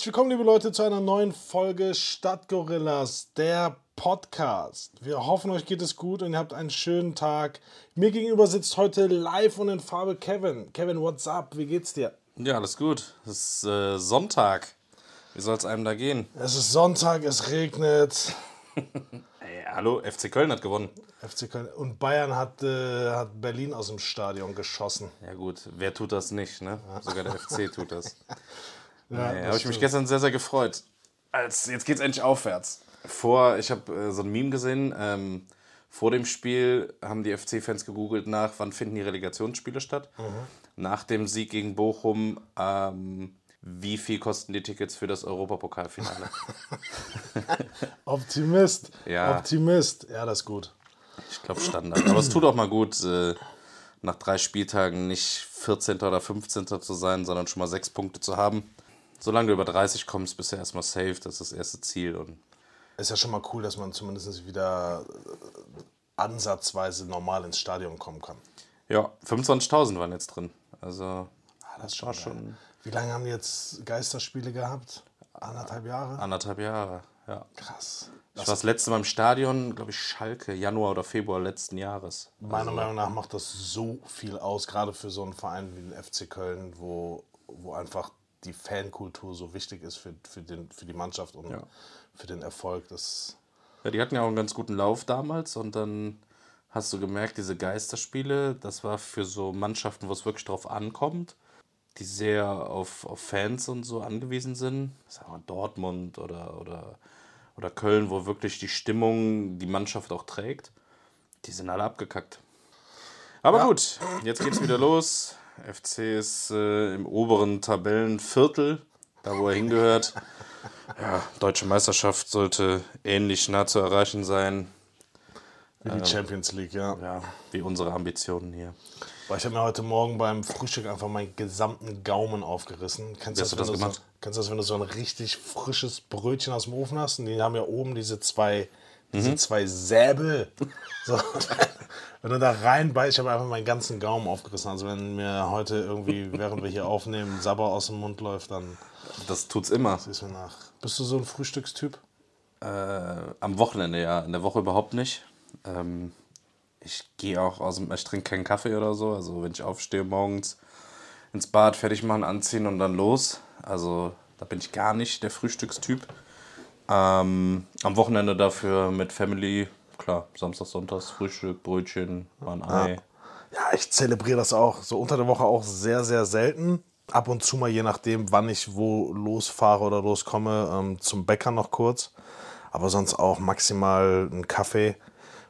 Herzlich willkommen, liebe Leute, zu einer neuen Folge Stadtgorillas, der Podcast. Wir hoffen, euch geht es gut und ihr habt einen schönen Tag. Mir gegenüber sitzt heute live und in Farbe Kevin. Kevin, what's up? Wie geht's dir? Ja, alles gut. Es ist äh, Sonntag. Wie soll es einem da gehen? Es ist Sonntag, es regnet. Hey, hallo, FC Köln hat gewonnen. FC Köln und Bayern hat, äh, hat Berlin aus dem Stadion geschossen. Ja gut, wer tut das nicht, ne? Sogar der FC tut das. Ja, Nee, habe ich mich gestern sehr, sehr gefreut. Als, jetzt geht's endlich aufwärts. Vor, ich habe äh, so ein Meme gesehen, ähm, vor dem Spiel haben die FC-Fans gegoogelt nach, wann finden die Relegationsspiele statt. Mhm. Nach dem Sieg gegen Bochum, ähm, wie viel kosten die Tickets für das Europapokalfinale? Optimist. Ja. Optimist. Ja, das ist gut. Ich glaube Standard. Aber es tut auch mal gut, äh, nach drei Spieltagen nicht 14. oder 15. zu sein, sondern schon mal sechs Punkte zu haben. Solange du über 30 kommst, bist du erstmal safe. Das ist das erste Ziel. Und Ist ja schon mal cool, dass man zumindest wieder äh, ansatzweise normal ins Stadion kommen kann. ja, 25.000 waren jetzt drin. Also, Ah, das ist schon, war geil. schon Wie lange haben die jetzt Geisterspiele gehabt? Anderthalb Jahre? anderthalb Jahre. Ja. Krass. Ich war das letzte Mal im Stadion, glaube ich, Schalke, Januar oder Februar letzten Jahres. Meiner Meinung nach macht das so viel aus, gerade für so einen Verein wie den FC Köln, wo, wo einfach die Fankultur so wichtig ist für, für, den, für die Mannschaft und Ja. für den Erfolg. Das, Ja, die hatten ja auch einen ganz guten Lauf damals und dann hast du gemerkt, diese Geisterspiele, das war für so Mannschaften, wo es wirklich drauf ankommt, die sehr auf, auf Fans und so angewiesen sind. Sagen wir Dortmund oder, oder, oder Köln, wo wirklich die Stimmung die Mannschaft auch trägt. Die sind alle abgekackt. Aber gut, jetzt geht's wieder los. FC ist äh, im oberen Tabellenviertel, da wo er hingehört. Ja, deutsche Meisterschaft sollte ähnlich nah zu erreichen sein, wie die Champions League, ja. ja, wie unsere Ambitionen hier. Boah, ich habe mir heute Morgen beim Frühstück einfach meinen gesamten Gaumen aufgerissen. Kennst Wie hast du das so, gemacht? kennst du das, wenn du so ein richtig frisches Brötchen aus dem Ofen hast? Und die haben ja oben diese zwei, Mhm. diese zwei Säbel. So, wenn du da reinbeißt, ich habe einfach meinen ganzen Gaumen aufgerissen. Also wenn mir heute irgendwie, während wir hier aufnehmen, Sabber aus dem Mund läuft, dann Das tut's immer. siehst du mir nach. Bist du so ein Frühstückstyp? Äh, am Wochenende, ja. In der Woche überhaupt nicht. Ähm, ich gehe auch aus dem, ich trinke keinen Kaffee oder so. Also wenn ich aufstehe morgens ins Bad, fertig machen, anziehen und dann los. Also da bin ich gar nicht der Frühstückstyp. Ähm, am Wochenende dafür mit Family, klar, Samstag, Sonntags, Frühstück, Brötchen, mal ein Ei. Ja, ich zelebriere das auch. So unter der Woche auch sehr, sehr selten. Ab und zu mal, je nachdem, wann ich wo losfahre oder loskomme, ähm, zum Bäcker noch kurz. Aber sonst auch maximal einen Kaffee,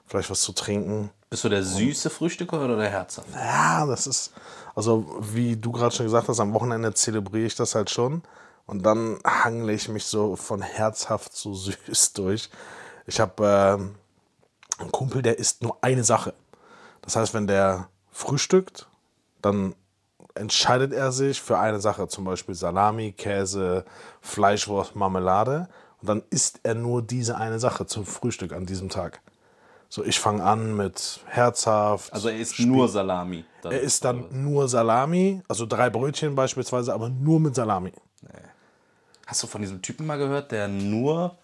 vielleicht was zu trinken. Bist du der süße Frühstücker oder der herzhafte? Ja, das ist, also wie du gerade schon gesagt hast, am Wochenende zelebriere ich das halt schon. Und dann hangle ich mich so von herzhaft zu süß durch. Ich habe ähm, einen Kumpel, der isst nur eine Sache. Das heißt, wenn der frühstückt, dann entscheidet er sich für eine Sache, zum Beispiel Salami, Käse, Fleischwurst, Marmelade. Und dann isst er nur diese eine Sache zum Frühstück an diesem Tag. So, ich fange an mit herzhaft. Also er isst nur Salami. dann. Er isst dann nur Salami, also drei Brötchen beispielsweise, aber nur mit Salami. Hast du von diesem Typen mal gehört, der nur,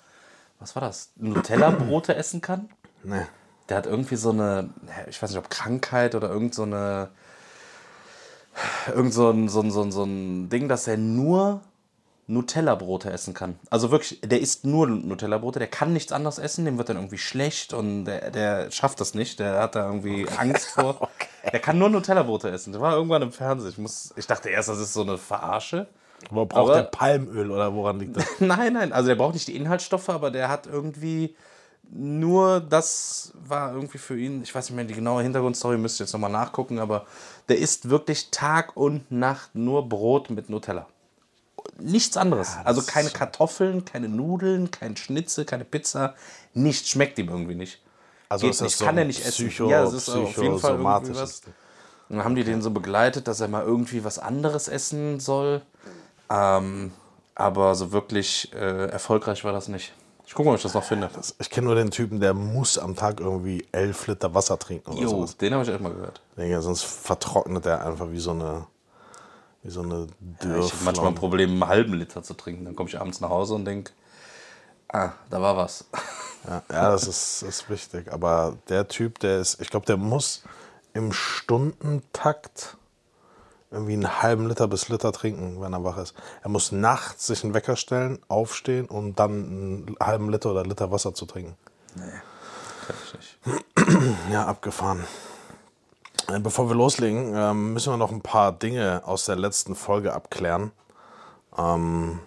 was war das, Nutella-Brote essen kann? Nee. Der hat irgendwie so eine, ich weiß nicht, ob Krankheit oder irgend so eine, irgend so ein, so ein, so ein, so ein Ding, dass er nur Nutella-Brote essen kann. Also wirklich, der isst nur Nutella-Brote, der kann nichts anderes essen, dem wird dann irgendwie schlecht und der, der schafft das nicht, der hat da irgendwie Angst vor. Der kann nur Nutella-Brote essen. Der war irgendwann im Fernsehen. Ich, muss, ich dachte erst, das ist so eine Verarsche. Aber braucht Aber- der Palmöl oder woran liegt das? Nein, nein, also der braucht nicht die Inhaltsstoffe, aber der hat irgendwie nur das war irgendwie für ihn, ich weiß nicht mehr die genaue Hintergrundstory, müsst ihr jetzt nochmal nachgucken, aber der isst wirklich Tag und Nacht nur Brot mit Nutella. Nichts anderes. also keine Kartoffeln, keine Nudeln, kein Schnitzel, keine Pizza. Nichts schmeckt ihm irgendwie nicht. Also Geht ist das nicht, so kann er nicht essen. Psycho- ja, es ist auf jeden Fall irgendwie was. Und dann haben die den so begleitet, dass er mal irgendwie was anderes essen soll. Ähm, aber so wirklich äh, erfolgreich war das nicht. Ich gucke mal, ob ich das noch finde. Ich kenne nur den Typen, der muss am Tag irgendwie elf Liter Wasser trinken oder Jo, sowas. den habe ich echt mal gehört. Digga, sonst vertrocknet er einfach wie so eine, Wie so eine Ich habe manchmal ein Problem, einen halben Liter zu trinken. Dann komme ich abends nach Hause und denke, ah, da war was. Ja, ja das, ist, das ist wichtig. Aber der Typ, der ist, ich glaube, der muss im Stundentakt irgendwie einen halben Liter bis Liter trinken, wenn er wach ist. Er muss nachts sich einen Wecker stellen, aufstehen und dann einen halben Liter oder Liter Wasser zu trinken. Nee, kann ich nicht. Ja, abgefahren. Äh, Bevor wir loslegen, ähm, müssen wir noch ein paar Dinge aus der letzten Folge abklären. Ähm,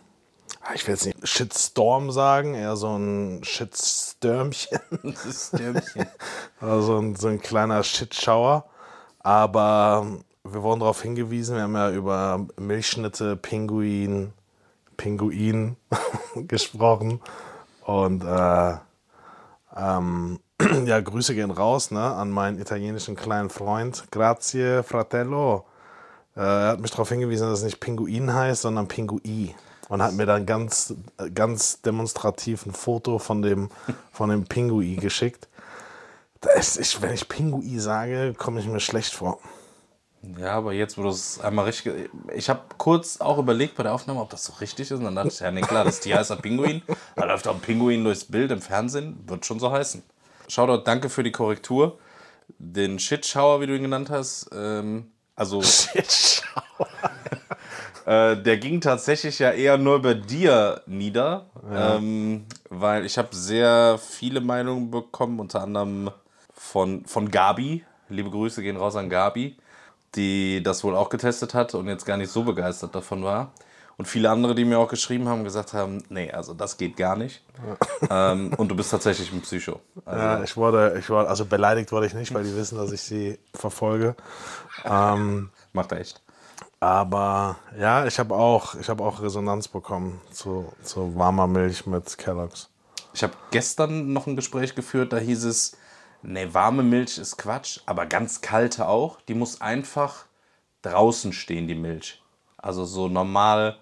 ich will jetzt nicht Shitstorm sagen, eher so ein Shitstürmchen. Stürmchen. Also ein, so ein kleiner Shitschauer. Aber wir wurden darauf hingewiesen, wir haben ja über Milchschnitte, Pinguin, Pinguin gesprochen. Und äh, ähm, ja, Grüße gehen raus ne, an meinen italienischen kleinen Freund. Grazie, fratello. Äh, er hat mich darauf hingewiesen, dass es nicht Pinguin heißt, sondern Pingui. Und hat mir dann ganz, ganz demonstrativ ein Foto von dem, von dem Pingui geschickt. Ist, wenn ich Pingui sage, komme ich mir schlecht vor. Ja, aber jetzt, wo du es einmal richtig. Ich habe kurz auch überlegt bei der Aufnahme, ob das so richtig ist. Und dann dachte ich, ja, nee, klar, das Tier heißt ein Pinguin. Da läuft auch ein Pinguin durchs Bild im Fernsehen, wird schon so heißen. Shoutout, danke für die Korrektur. Den Shitschauer, wie du ihn genannt hast, ähm, also äh, der ging tatsächlich ja eher nur bei dir nieder, ähm, weil ich habe sehr viele Meinungen bekommen, unter anderem von, von Gabi. Liebe Grüße gehen raus an Gabi, die das wohl auch getestet hat und jetzt gar nicht so begeistert davon war. Und viele andere, die mir auch geschrieben haben, gesagt haben, nee, also das geht gar nicht. ähm, und du bist tatsächlich ein Psycho. Also, Ja, ich wurde, ich wurde, also beleidigt wurde ich nicht, weil die wissen, dass ich sie verfolge. Ähm, Macht er echt. aber ja, ich habe auch, ich habe auch Resonanz bekommen zu, zu warmer Milch mit Kellogg's. Ich habe gestern noch ein Gespräch geführt, da hieß es, nee, warme Milch ist Quatsch, aber ganz kalte auch. Die muss einfach draußen stehen, die Milch. Also so normal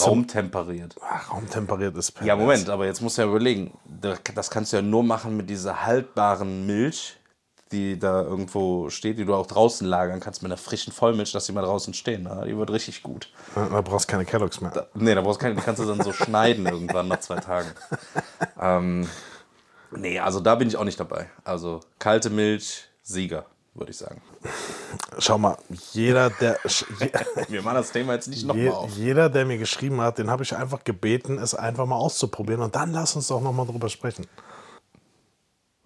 raumtemperiert. Ach, raumtemperiert ist pervers. Ja, Moment, aber jetzt musst du ja überlegen, da- das kannst du ja nur machen mit dieser haltbaren Milch, die da irgendwo steht, die du auch draußen lagern kannst, mit einer frischen Vollmilch, dass die mal draußen stehen. ne? Die wird richtig gut. Da brauchst du keine Kellogg's mehr. Nee, da brauchst du keine, die kannst du dann so schneiden irgendwann nach zwei Tagen. Ähm, nee, also da bin ich auch nicht dabei. Also kalte Milch, Sieger, würde ich sagen. Schau mal, jeder, der, Wir machen das Thema jetzt nicht nochmal auf. jeder, der mir geschrieben hat, den habe ich einfach gebeten, es einfach mal auszuprobieren. Und dann lass uns doch nochmal drüber sprechen.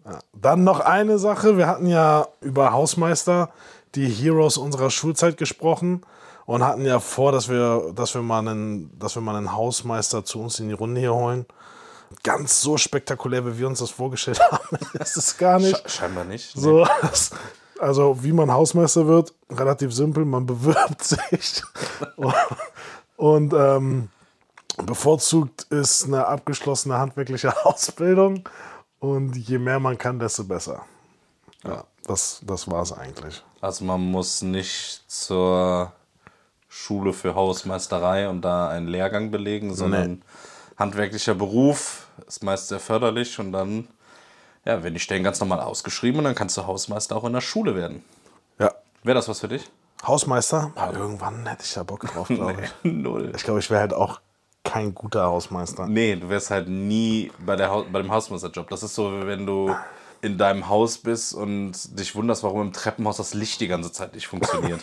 Ja. Dann noch eine Sache. Wir hatten ja über Hausmeister, die Heroes unserer Schulzeit gesprochen und hatten ja vor, dass wir, dass wir, mal, einen, dass wir mal einen Hausmeister zu uns in die Runde hier holen. Ganz so spektakulär, wie wir uns das vorgestellt haben, ist es gar nicht. Sche- Scheinbar nicht. Nee. So, das- also wie man Hausmeister wird, relativ simpel, man bewirbt sich. Und ähm, bevorzugt ist eine abgeschlossene handwerkliche Ausbildung. Und je mehr man kann, desto besser. Ja, das, das war es eigentlich. Also man muss nicht zur Schule für Hausmeisterei und da einen Lehrgang belegen, sondern handwerklicher Beruf ist meist sehr förderlich und dann ja, werden die Stellen ganz normal ausgeschrieben und dann kannst du Hausmeister auch in der Schule werden. Ja, Wäre das was für dich? Hausmeister, ja, irgendwann hätte ich da Bock drauf, glaube ich. Null. Ich glaube, ich wäre halt auch kein guter Hausmeister. Nee, du wärst halt nie bei, der Haus bei dem Hausmeisterjob. Das ist so, wie wenn du in deinem Haus bist und dich wunderst, warum im Treppenhaus das Licht die ganze Zeit nicht funktioniert.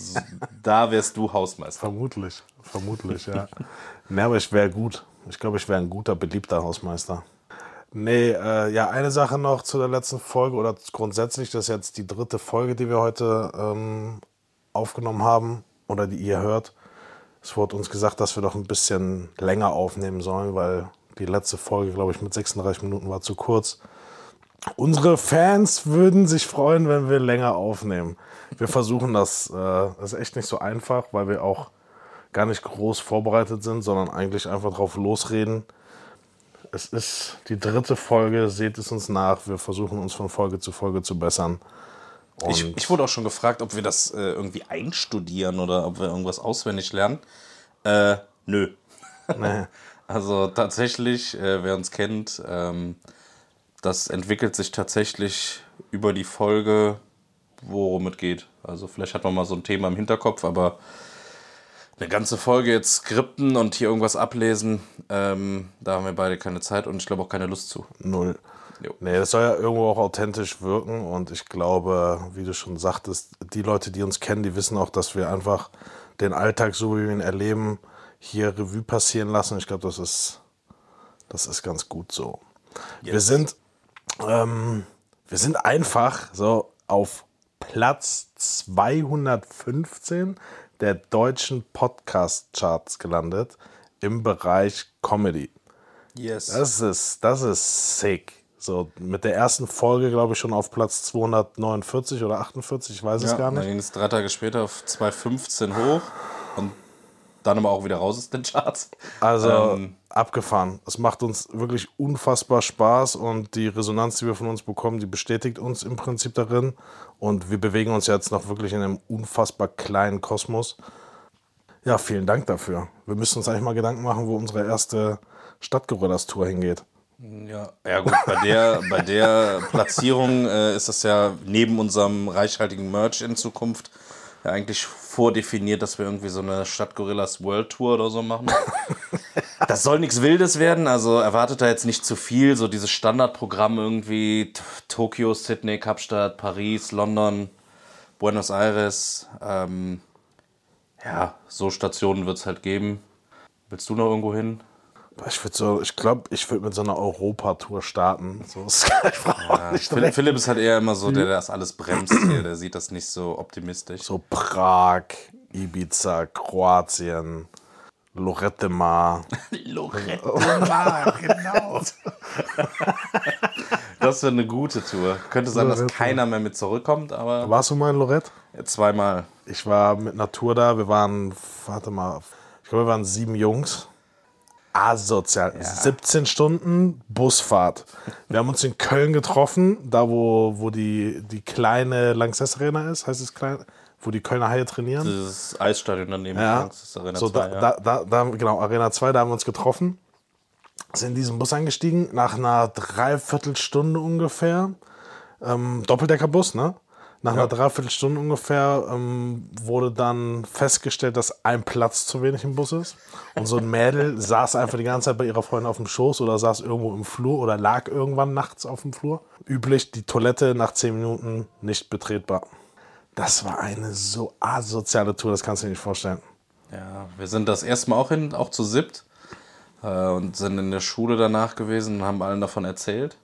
da wärst du Hausmeister. Vermutlich, vermutlich, ja. nee, aber ich wäre gut. Ich glaube, ich wäre ein guter, beliebter Hausmeister. Nee, äh, ja, eine Sache noch zu der letzten Folge oder grundsätzlich, das ist jetzt die dritte Folge, die wir heute ähm, aufgenommen haben oder die ihr hört. Es wurde uns gesagt, dass wir doch ein bisschen länger aufnehmen sollen, weil die letzte Folge, glaube ich, mit 36 Minuten war zu kurz. Unsere Fans würden sich freuen, wenn wir länger aufnehmen. Wir versuchen das. Äh, das ist echt nicht so einfach, weil wir auch gar nicht groß vorbereitet sind, sondern eigentlich einfach drauf losreden. Es ist die dritte Folge, seht es uns nach. Wir versuchen uns von Folge zu Folge zu bessern. Ich, ich wurde auch schon gefragt, ob wir das äh, irgendwie einstudieren oder ob wir irgendwas auswendig lernen. Äh, nö. nee, Also tatsächlich, äh, wer uns kennt, ähm, das entwickelt sich tatsächlich über die Folge, worum es geht. Also vielleicht hat man mal so ein Thema im Hinterkopf, aber eine ganze Folge jetzt skripten und hier irgendwas ablesen, ähm, da haben wir beide keine Zeit und ich glaube auch keine Lust zu. Null. Jo. Nee, das soll ja irgendwo auch authentisch wirken und ich glaube, wie du schon sagtest, die Leute, die uns kennen, die wissen auch, dass wir einfach den Alltag, so wie wir ihn erleben, hier Revue passieren lassen. Ich glaube, das ist, das ist ganz gut so. Wir sind, ähm, wir sind einfach so auf Platz 215 der deutschen Podcast-Charts gelandet im Bereich Comedy. Yes. Das ist, das ist sick. So, mit der ersten Folge, glaube ich, schon auf Platz 249 oder 48, ich weiß es ja, gar Dann nicht. ging es drei Tage später auf 2,15 hoch und dann aber auch wieder raus aus den Charts. Also Ähm, abgefahren. Es macht uns wirklich unfassbar Spaß und die Resonanz, die wir von uns bekommen, die bestätigt uns im Prinzip darin. Und wir bewegen uns jetzt noch wirklich in einem unfassbar kleinen Kosmos. Ja, vielen Dank dafür. Wir müssen uns eigentlich mal Gedanken machen, wo unsere erste Stadtgorillas-Tour hingeht. Ja, ja gut, bei der, bei der Platzierung äh, ist das ja neben unserem reichhaltigen Merch in Zukunft ja eigentlich vordefiniert, dass wir irgendwie so eine Stadtgorillas World Tour oder so machen. Das soll nichts Wildes werden, also erwartet da jetzt nicht zu viel. So dieses Standardprogramm irgendwie Tokio, Sydney, Kapstadt, Paris, London, Buenos Aires. Ähm, ja, so Stationen wird es halt geben. Willst du noch irgendwo hin? Ich würde so, ich glaube, ich würde mit so einer Europatour starten. So ist auch nicht Philipp, ist halt eher immer so, der das alles bremst hier. Der sieht das nicht so optimistisch. So Prag, Ibiza, Kroatien, Lorette Mar. Lorette Mar, genau. Das wäre eine gute Tour. Könnte sein, dass keiner mehr mit zurückkommt, aber Warst du mal in Lorette? zweimal. Ich war mit Natur da. Wir waren, warte mal, ich glaube, wir waren sieben Jungs. Asozial. 17 Stunden Busfahrt. Wir haben uns in Köln getroffen, da wo, wo die, die kleine Lanxess Arena ist, heißt es klein, wo die Kölner Haie trainieren. Dieses Eisstadion daneben. Ja, Das ist Arena so 2, da, ja. da, da, da, genau, Arena 2, da haben wir uns getroffen. Sind in diesen Bus eingestiegen, nach einer Dreiviertelstunde ungefähr. Ähm, Doppeldeckerbus, ne? Nach einer Dreiviertelstunde ungefähr ähm, wurde dann festgestellt, dass ein Platz zu wenig im Bus ist. Und so ein Mädel saß einfach die ganze Zeit bei ihrer Freundin auf dem Schoß oder saß irgendwo im Flur oder lag irgendwann nachts auf dem Flur. Üblich, die Toilette nach zehn Minuten nicht betretbar. Das war eine so asoziale Tour, das kannst du dir nicht vorstellen. Ja, wir sind das erste Mal auch hin, auch zu siebt. Äh, und sind in der Schule danach gewesen und haben allen davon erzählt.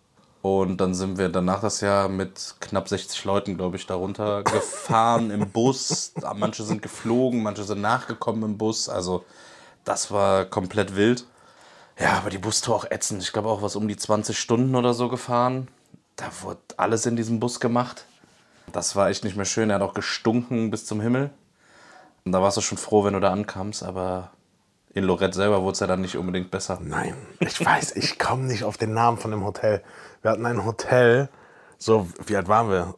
Und dann sind wir danach das Jahr mit knapp 60 Leuten, glaube ich, darunter gefahren im Bus. Manche sind geflogen, manche sind nachgekommen im Bus. Also das war komplett wild. Ja, aber die Bustour auch ätzend. Ich glaube auch was um die 20 Stunden oder so gefahren. Da wurde alles in diesem Bus gemacht. Das war echt nicht mehr schön. Er hat auch gestunken bis zum Himmel. Und da warst du schon froh, wenn du da ankamst, aber in Lorette selber wurde es ja dann nicht unbedingt besser. Nein, ich weiß, ich komme nicht auf den Namen von dem Hotel. Wir hatten ein Hotel, so, wie alt waren wir?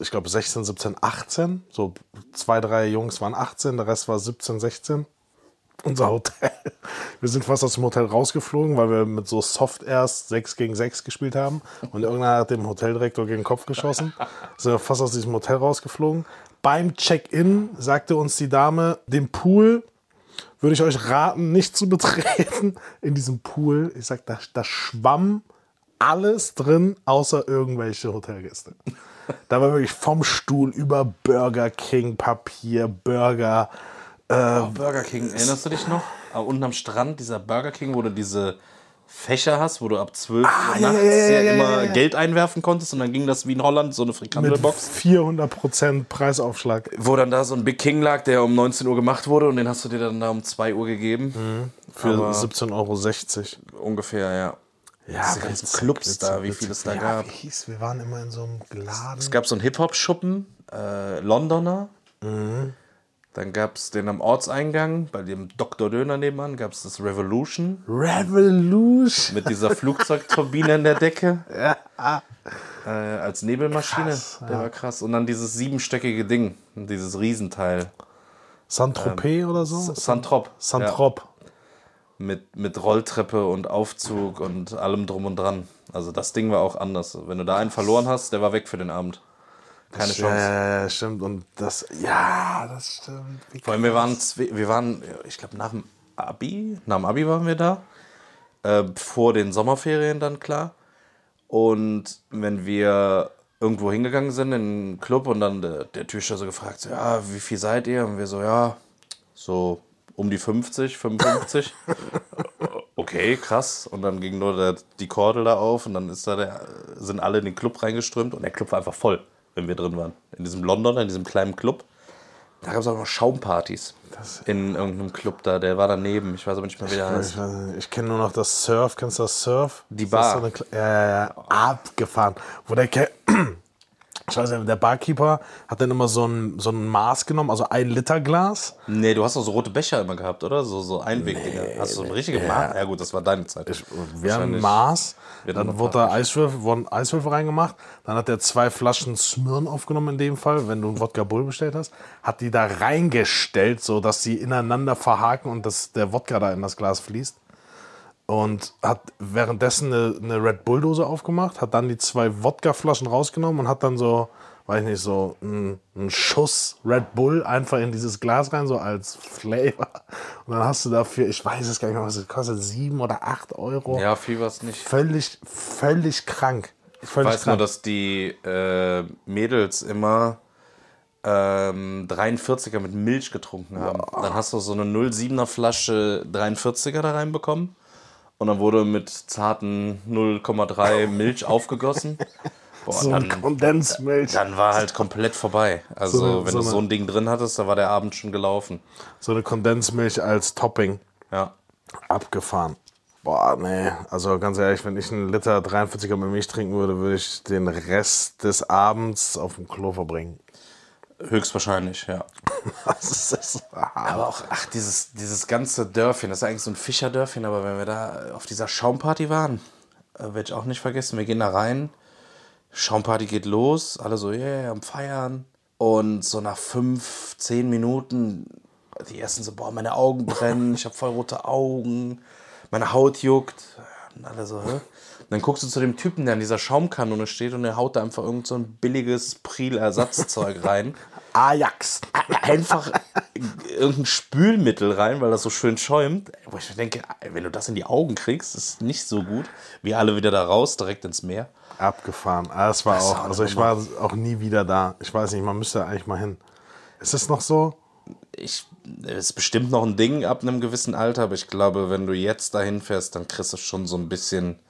Ich glaube 16, 17, 18. So zwei, drei Jungs waren 18, der Rest war 17, 16. Unser Hotel. Wir sind fast aus dem Hotel rausgeflogen, weil wir mit so Soft Airs 6 gegen 6 gespielt haben. Und irgendeiner hat dem Hoteldirektor gegen den Kopf geschossen. Sind wir fast aus diesem Hotel rausgeflogen. Beim Check-in sagte uns die Dame, den Pool würde ich euch raten, nicht zu betreten in diesem Pool. Ich sag, da, da schwamm alles drin, außer irgendwelche Hotelgäste. Da war wirklich vom Stuhl über Burger King, Papier, Burger. Oh, Burger King, erinnerst du dich noch? Ah, unten am Strand, dieser Burger King, wo du diese Fächer hast, wo du ab 12 Uhr Ah, ja, nachts ja, ja, ja, immer. Geld einwerfen konntest und dann ging das wie in Holland, so eine Mit Frikandelbox. 400% Preisaufschlag. Wo dann da so ein Big King lag, der um 19 Uhr gemacht wurde und den hast du dir dann da um 2 Uhr gegeben. Für Aber 17,60 Euro. ungefähr, ja. Ja, Diese ganzen Clubs da, wie viel es da gab. Wie hieß, wir waren immer in so einem Laden. Es gab so einen Hip-Hop-Schuppen, äh, Londoner. Mhm. Dann gab es den am Ortseingang, bei dem Dr. Döner nebenan, gab es das Revolution Revolution. mit dieser Flugzeugturbine in der Decke. Äh, als Nebelmaschine. Krass, der war krass. Und dann dieses siebenstöckige Ding, dieses Riesenteil. Saint-Tropez oder so? Santrop. Saint-Trop. Ja, mit, mit Rolltreppe und Aufzug und allem drum und dran. Also das Ding war auch anders. Wenn du da einen verloren hast, der war weg für den Abend. Keine Ja, Chance. ja, stimmt. Und das, ja, das stimmt. Wie Vor allem, wir waren, wir waren, ich glaube, nach dem Abi, nach dem Abi waren wir da. Äh, vor den Sommerferien dann klar. Und wenn wir irgendwo hingegangen sind in einen Club und dann der, der Türsteher so gefragt, so, ja, wie viel seid ihr? Und wir so, ja, so um die 50, 55. okay, krass. Und dann ging nur der, die Kordel da auf und dann ist da der, sind alle in den Club reingeströmt und der Club war einfach voll, wenn wir drin waren. In diesem Londoner, in diesem kleinen Club. Da gab es auch noch Schaumpartys. in irgendeinem Club da, der war daneben. Ich weiß aber nicht mehr, wie der heißt. Ich, ich kenne nur noch das Surf. Kennst du das Surf? Die das Bar. So ja, ja, ja. Abgefahren. Wo der, Ke ich weiß nicht, der Barkeeper hat dann immer so ein, so ein Maß genommen, also ein Liter Glas. Nee, du hast doch so rote Becher immer gehabt, oder? So, so Einwegdinger. hast du so eine richtige Maß? Ja gut, das war deine Zeit. Wir haben ein. Maß, dann wurde da Eiswürfel, wurden Eiswürfel reingemacht, dann hat er zwei Flaschen Smirn aufgenommen in dem Fall, wenn du einen Wodka Bull bestellt hast, hat die da reingestellt, so dass sie ineinander verhaken und dass der Wodka da in das Glas fließt. Und hat währenddessen eine, eine Red Bull Dose aufgemacht, hat dann die zwei Wodka-Flaschen rausgenommen und hat dann so, weiß ich nicht, so einen, einen Schuss Red Bull einfach in dieses Glas rein, so als Flavor. Und dann hast du dafür, ich weiß es gar nicht mehr, was es kostet, sieben oder acht Euro. Ja, viel war es nicht. Völlig, völlig krank. Ich Völlig weiß nur, krank. dass die äh, Mädels immer ähm, 43er mit Milch getrunken haben. Dann hast du so eine 07er Flasche 43er da reinbekommen. Und dann wurde mit zarten 0,3 Milch aufgegossen. Boah, so ein dann, Kondensmilch. dann war halt komplett vorbei. Also, So eine- wenn so du so ein Ding drin hattest, dann war der Abend schon gelaufen. So eine Kondensmilch als Topping. Ja. Abgefahren. Boah, nee. Also ganz ehrlich, wenn ich einen Liter 43er mit Milch trinken würde, würde ich den Rest des Abends auf dem Klo verbringen. Höchstwahrscheinlich, ja. Das ist hart. Aber auch, ach, dieses, dieses ganze Dörfchen, das ist eigentlich so ein Fischerdörfchen, aber wenn wir da auf dieser Schaumparty waren, äh, werde ich auch nicht vergessen, wir gehen da rein, Schaumparty geht los, alle so, yeah, am Feiern. Und so nach fünf, zehn Minuten, die ersten so, boah, meine Augen brennen, ich habe voll rote Augen, meine Haut juckt. Und alle so, hä? Dann guckst du zu dem Typen, der an dieser Schaumkanone steht und der haut da einfach irgend so ein billiges Priel-Ersatzzeug rein Ajax. einfach irgendein Spülmittel rein, weil das so schön schäumt. Wo ich mir denke, wenn du das in die Augen kriegst, ist nicht so gut. Wir alle wieder da raus, direkt ins Meer. Abgefahren. Ah, Das war Das auch, also ich war auch nie wieder da. Ich weiß nicht, man müsste eigentlich mal hin. Ist es noch so? Ich, es ist bestimmt noch ein Ding ab einem gewissen Alter, aber ich glaube, wenn du jetzt dahin fährst, dann kriegst du schon so ein bisschen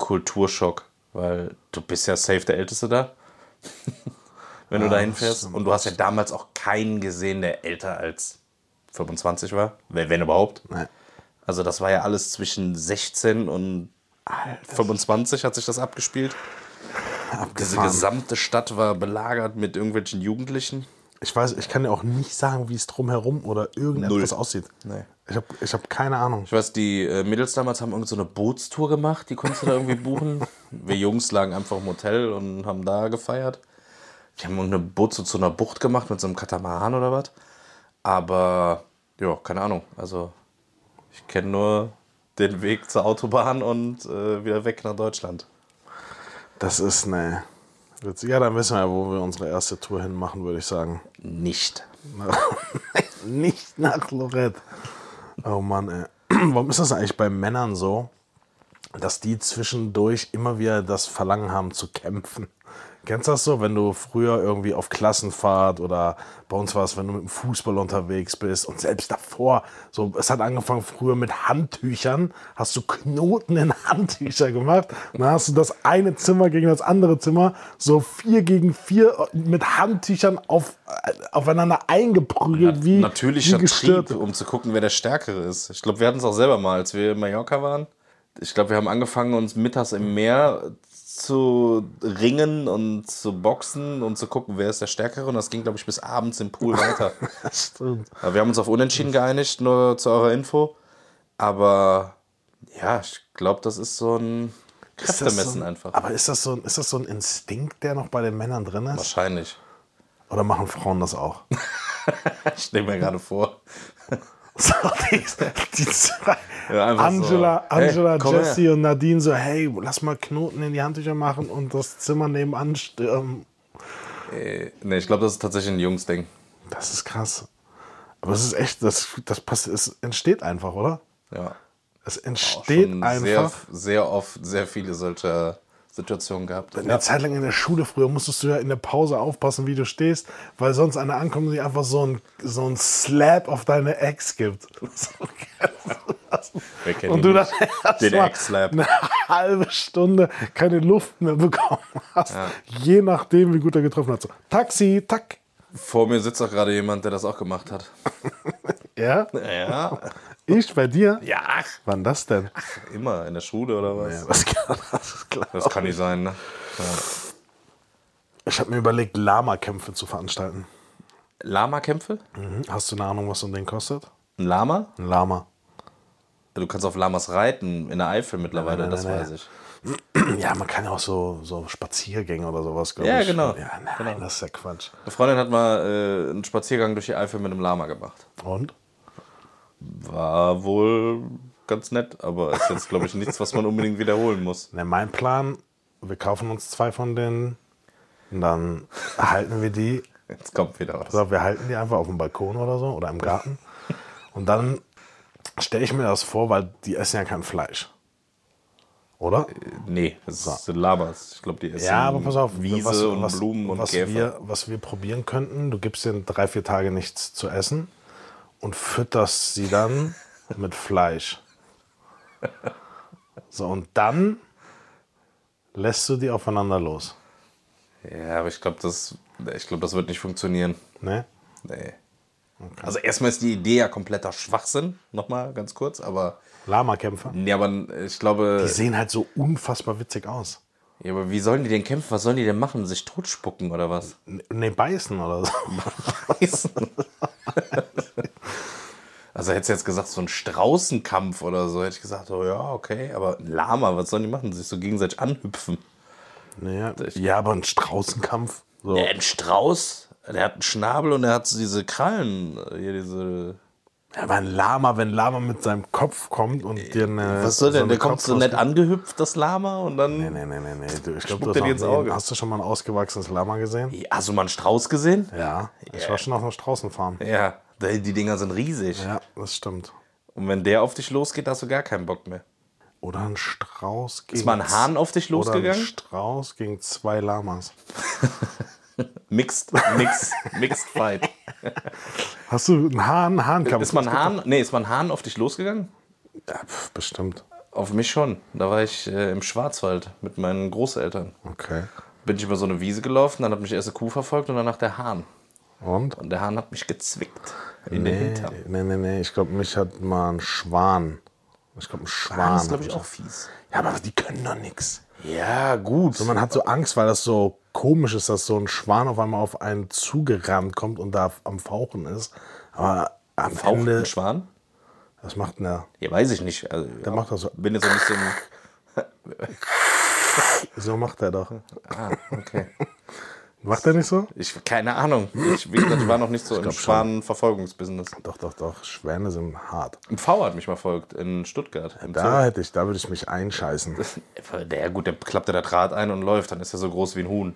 Kulturschock, weil du bist ja safe der Älteste da. wenn du dahin fährst. Und du hast ja damals auch keinen gesehen, der älter als 25 war, wenn überhaupt. Nee. Also das war ja alles zwischen 16 und 25 hat sich das abgespielt. Diese Abgefahren. gesamte Stadt war belagert mit irgendwelchen Jugendlichen. Ich weiß, ich kann dir auch nicht sagen, wie es drumherum oder irgendetwas Null. aussieht. Nee. Ich habe ich hab keine Ahnung. Ich weiß, die äh, Mädels damals haben irgend so eine Bootstour gemacht, die konntest du da irgendwie buchen. Wir Jungs lagen einfach im Hotel und haben da gefeiert. Die haben irgendeine Bootstour zu einer Bucht gemacht mit so einem Katamaran oder was. Aber, ja, keine Ahnung. Also, ich kenne nur den Weg zur Autobahn und äh, wieder weg nach Deutschland. Das ist ne. Ja, dann wissen wir ja, wo wir unsere erste Tour hin machen, würde ich sagen. Nicht. Nicht nach Lorette. Oh Mann, ey. Warum ist das eigentlich bei Männern so, dass die zwischendurch immer wieder das Verlangen haben zu kämpfen? Kennst du das so, wenn du früher irgendwie auf Klassenfahrt oder bei uns war es, wenn du mit dem Fußball unterwegs bist und selbst davor, so es hat angefangen früher mit Handtüchern, hast du Knoten in Handtücher gemacht und dann hast du das eine Zimmer gegen das andere Zimmer so vier gegen vier mit Handtüchern auf, äh, aufeinander eingeprügelt wie Natürlicher wie. Trieb, um zu gucken, wer der Stärkere ist. Ich glaube, wir hatten es auch selber mal, als wir in Mallorca waren. Ich glaube, wir haben angefangen, uns mittags im Meer zu ringen und zu boxen und zu gucken, wer ist der Stärkere. Und das ging, glaube ich, bis abends im Pool weiter. Stimmt. Wir haben uns auf Unentschieden geeinigt, nur zu eurer Info. Aber ja, ich glaube, das ist so ein Kräftemessen so, ein- einfach. Aber ist das, so, ein- ist das so ein Instinkt, der noch bei den Männern drin ist? Wahrscheinlich. Oder machen Frauen das auch? Ich stelle mir gerade vor. So, die, die zwei, Ja, Angela, so, hey, Angela komm Jessie und Nadine so, hey, lass mal Knoten in die Handtücher machen und das Zimmer nebenan stürmen. Äh, nee, ich glaube, das ist tatsächlich ein Jungsding. Das ist krass. Aber es ist echt, das, das passt, es entsteht einfach, oder? Ja. Es entsteht Schon einfach. Sehr, sehr oft sehr viele solcher Situationen gehabt. Eine Zeit lang in der Schule früher musstest du ja in der Pause aufpassen, wie du stehst, weil sonst einer ankommt und dir einfach so ein, so ein Slap auf deine Ex gibt. Und du dann nicht? erst Den mal Ex-Slap. eine halbe Stunde keine Luft mehr bekommen hast. Je nachdem, wie gut er getroffen hat. So, Taxi, tack. Vor mir sitzt auch gerade jemand, der das auch gemacht hat. Ja? Ja. Ich bei dir? Ja, ach, Wann das denn? immer in der Schule oder was? Ja, das kann, das ist klar. Das kann nicht sein, ne? Ich habe mir überlegt, Lama-Kämpfe zu veranstalten. Lama-Kämpfe? Mhm. Hast du eine Ahnung, was so ein Ding kostet? Ein Lama? Ein Lama. Du kannst auf Lamas reiten in der Eifel mittlerweile, Nein, nein, das nein, weiß nein. ich. Ja, man kann ja auch so, so Spaziergänge oder sowas, glaube Ja, ich. genau. Ja, nein, Genau. das ist ja Quatsch. Eine Freundin hat mal äh, einen Spaziergang durch die Eifel mit einem Lama gemacht. Und? War wohl ganz nett, aber ist jetzt, glaube ich, nichts, was man unbedingt wiederholen muss. Ne, mein Plan, wir kaufen uns zwei von denen und dann halten wir die, Jetzt kommt wieder was. also wir halten die einfach auf dem Balkon oder so oder im Garten. Und dann stelle ich mir das vor, weil die essen ja kein Fleisch. Oder? Nee, das sind Lamas. Ich glaube, die essen Ja, aber pass auf, Wiese was, und was, Blumen und was Käfer. Wir, was wir probieren könnten, du gibst denen drei, vier Tage nichts zu essen und fütterst sie dann mit Fleisch. So, und dann lässt du die aufeinander los. Ja, aber ich glaube, das, ich glaub, das wird nicht funktionieren. Ne? Nee. Also erstmal ist die Idee ja kompletter Schwachsinn, nochmal ganz kurz, aber, Lama-Kämpfer. nee, aber ich glaube, Die sehen halt so unfassbar witzig aus. ja, aber wie sollen die denn kämpfen? Was sollen die denn machen? Sich totspucken oder was? Ne, beißen oder so. Also hättest du jetzt gesagt, so ein Straußenkampf oder so, hätte ich gesagt, oh ja, okay, aber ein Lama, was sollen die machen? Sich so gegenseitig anhüpfen. Naja, ja, aber ein Straußenkampf. So. Ja, ein Strauß, der hat einen Schnabel und der hat so diese Krallen, hier diese. Ja, aber ein Lama, wenn ein Lama mit seinem Kopf kommt und dir eine. Was soll denn? eine der kommt so nett angehüpft, das Lama, und dann. Nee, nee, nee, nee, nee. Du, ich glaube, Spuckt du er dir hast, ins noch nie- Auge? hast du schon mal ein ausgewachsenes Lama gesehen? Hast du mal einen Strauß gesehen? Ja. Ich war schon auf einer Straußenfarm. Ja, die Dinger sind riesig. Ja, das stimmt. Und wenn der auf dich losgeht, hast du gar keinen Bock mehr. Oder ein Strauß gegen. Ist mal ein Hahn auf dich Oder ein losgegangen? Strauß gegen zwei Lamas. Mixed, mixed, mixed fight. Hast du einen Hahn, Hahnkampf? Ist mal ein Hahn, nee, ist mal ein Hahn auf dich losgegangen? Ja, pf, bestimmt. Auf mich schon. Da war ich äh, im Schwarzwald mit meinen Großeltern. Okay. Bin ich über so eine Wiese gelaufen, dann hat mich erst eine Kuh verfolgt und danach der Hahn. Und? Und der Hahn hat mich gezwickt in Nee, Hintern. nee, nee, nee. Ich glaube, mich hat mal ein Schwan. Ich glaube, ein Schwan. Hahn ist, glaube ich, auch fies. Ja, aber die können doch nichts. Ja, gut. Und man hat so Angst, weil das so komisch ist, dass so ein Schwan auf einmal auf einen zugerannt kommt und da am Fauchen ist. Aber am Faucht Ende, ein Schwan? was macht denn der? Ja, weiß ich nicht. Also, Der macht das so. bin jetzt ein bisschen. So macht er doch. Ah, okay. Macht er nicht so? Ich, keine Ahnung. Ich, wie gesagt, ich war noch nicht so im Schwanenverfolgungsbusiness. Doch, doch, doch. Schwäne sind hart. Ein V hat mich mal verfolgt in Stuttgart. Im Da hätte ich, da würde ich mich einscheißen. Zoo. Der, gut, der klappt ja der Draht ein und läuft, dann ist er so groß wie ein Huhn.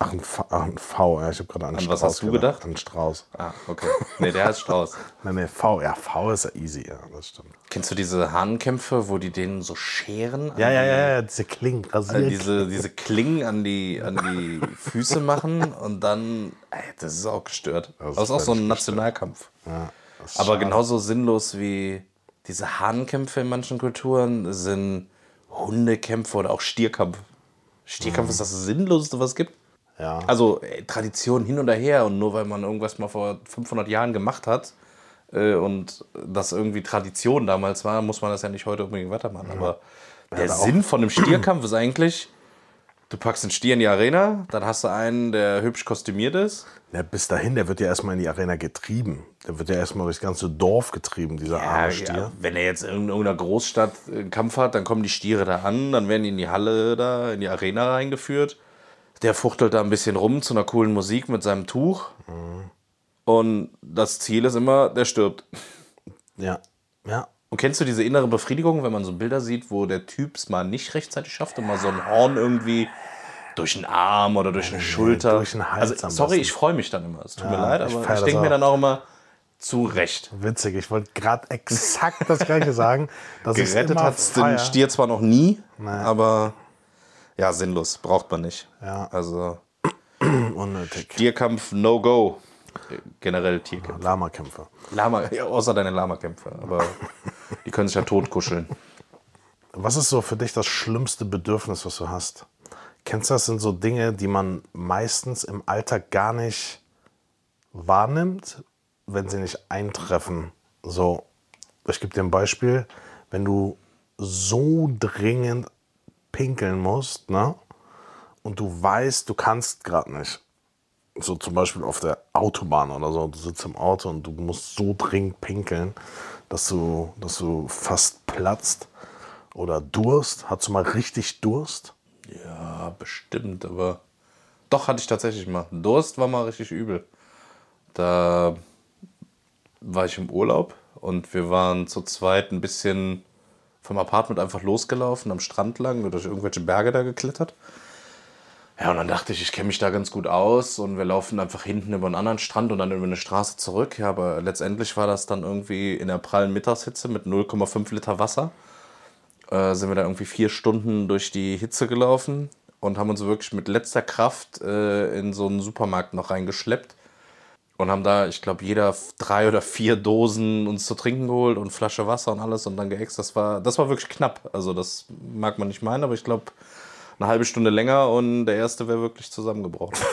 Ach, ein V. Ach, ein v. Ja, ich habe gerade an, An Strauß was hast du gedacht? An Strauß. Ah, okay. Nee, der heißt Strauß. Nein, nee, V. Ja, V ist ja easy. Ja, das stimmt. Kennst du diese Hahnkämpfe, wo die denen so scheren? Ja, ja, ja, ja. Diese Klingen. Äh, Rasiert. diese, diese Klingen an die, an die Füße machen und dann, ey, das ist auch gestört. Das ist Das ist auch so ein Nationalkampf. ja, Aber schade. genauso sinnlos wie diese Hahnkämpfe in manchen Kulturen sind Hundekämpfe oder auch Stierkampf. Stierkampf ist das Sinnloseste, was es gibt. Ja. Also ey, Tradition hin oder her und nur weil man irgendwas mal vor 500 Jahren gemacht hat äh, und das irgendwie Tradition damals war, muss man das ja nicht heute unbedingt weitermachen. Aber der aber auch- Sinn von einem Stierkampf ist eigentlich, du packst den Stier in die Arena, dann hast du einen, der hübsch kostümiert ist. Ja, bis dahin, der wird ja erstmal in die Arena getrieben. Der wird ja erstmal durchs ganze Dorf getrieben, dieser arme Stier. ja, wenn er jetzt in irgendeiner Großstadt einen Kampf hat, dann kommen die Stiere da an, dann werden die in die Halle da, in die Arena reingeführt. Der fuchtelt da ein bisschen rum zu einer coolen Musik mit seinem Tuch. Und das Ziel ist immer, der stirbt. Ja. Ja. Und kennst du diese innere Befriedigung, wenn man so Bilder sieht, wo der Typ es mal nicht rechtzeitig schafft und mal so ein Horn irgendwie durch den Arm oder durch eine Schulter. durch den Hals also, sorry, ich freue mich dann immer. Es tut mir Ja, leid, ich aber ich das denke mir dann auch immer zu Recht. Witzig, ich wollte gerade exakt das gleiche sagen. Gerettet hat es den. Stier zwar noch nie, aber ja, sinnlos. Braucht man nicht. Ja. Also Unnötig. Stierkampf, no go. Generell Tierkämpfe. Lama-Kämpfe. Lama, ja, außer deine Lama-Kämpfe. Aber die können sich ja totkuscheln. Was ist so für dich das schlimmste Bedürfnis, was du hast? Kennst du das? Sind so Dinge, die man meistens im Alltag gar nicht wahrnimmt, wenn sie nicht eintreffen. So, ich gebe dir ein Beispiel. Wenn du so dringend pinkeln musst, ne? Und du weißt, du kannst gerade nicht. So zum Beispiel auf der Autobahn oder so. Du sitzt im Auto und du musst so dringend pinkeln, dass du, dass du fast platzt. Oder Durst. Hast du mal richtig Durst? Ja, bestimmt, aber doch hatte ich tatsächlich mal. Durst war mal richtig übel. Da war ich im Urlaub und wir waren zu zweit ein bisschen vom Apartment einfach losgelaufen, am Strand lang oder durch irgendwelche Berge da geklettert. Ja, und dann dachte ich, ich kenne mich da ganz gut aus und wir laufen einfach hinten über einen anderen Strand und dann über eine Straße zurück. Ja, aber letztendlich war das dann irgendwie in der prallen Mittagshitze mit 0,5 Liter Wasser äh, sind wir da irgendwie vier Stunden durch die Hitze gelaufen und haben uns wirklich mit letzter Kraft äh, in so einen Supermarkt noch reingeschleppt und haben da, ich glaube, jeder drei oder vier Dosen uns zu trinken geholt und Flasche Wasser und alles und dann geäxt. Das war, das war wirklich knapp. Also das mag man nicht meinen, aber ich glaube, eine halbe Stunde länger und der erste wäre wirklich zusammengebrochen.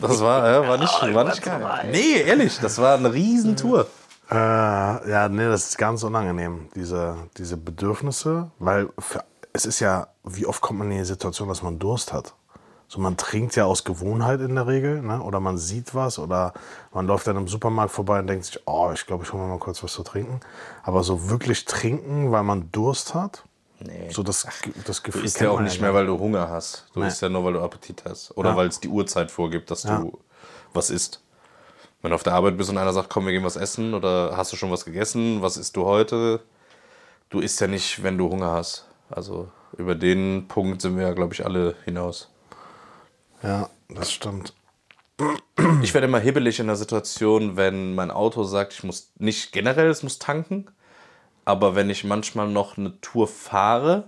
Das war, äh, war nicht, war nicht geil. Nee, ehrlich, das war eine Riesentour. Äh, ja, nee, das ist ganz unangenehm, diese, diese Bedürfnisse, weil für, es ist ja, wie oft kommt man in die Situation, dass man Durst hat? So, man trinkt ja aus Gewohnheit in der Regel, ne? oder man sieht was, oder man läuft dann im Supermarkt vorbei und denkt sich, oh, ich glaube, ich hole mir mal kurz was zu trinken. Aber so wirklich trinken, weil man Durst hat, Nee. so das, das Gefühl Du isst ja auch nicht mehr, weil du Hunger hast. Du Nee. isst ja nur, weil du Appetit hast. Oder Ja. weil es die Uhrzeit vorgibt, dass Ja. du was isst. Wenn du auf der Arbeit bist und einer sagt, komm, wir gehen was essen oder hast du schon was gegessen, was isst du heute? Du isst ja nicht, wenn du Hunger hast. Also über den Punkt sind wir ja, glaube ich, alle hinaus. Ja, das stimmt. Ich werde immer hibbelig in der Situation, wenn mein Auto sagt, ich muss nicht generell, es muss tanken, aber wenn ich manchmal noch eine Tour fahre